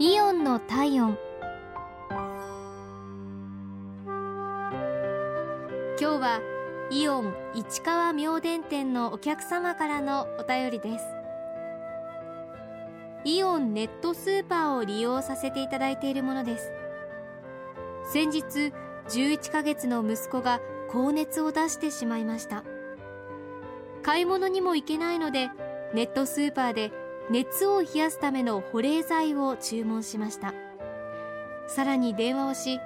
イオンの体温。今日はイオン市川明伝店のお客様からのお便りです。イオンネットスーパーを利用させていただいているものです。先日11ヶ月の息子が高熱を出してしまいました。買い物にも行けないのでネットスーパーで熱を冷やすための保冷剤を注文しました。さらに電話をし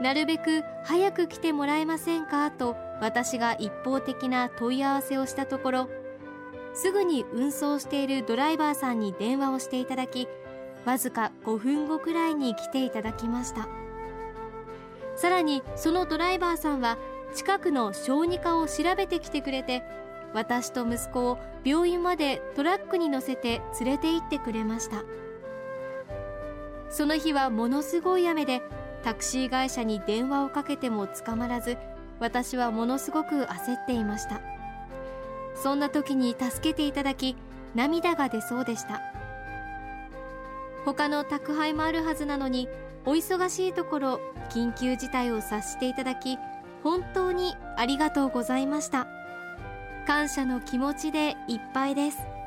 なるべく早く来てもらえませんかと私が一方的な問い合わせをしたところすぐに運送しているドライバーさんに電話をしていただきわずか5分後くらいに来ていただきました。さらにそのドライバーさんは近くの小児科を調べてきてくれて私と息子を病院までトラックに乗せて連れて行ってくれました。その日はものすごい雨でタクシー会社に電話をかけても捕まらず私はものすごく焦っていました。そんな時に助けていただき涙が出そうでした。他の宅配もあるはずなのにお忙しいところ緊急事態を察していただき本当にありがとうございました。感謝の気持ちでいっぱいです。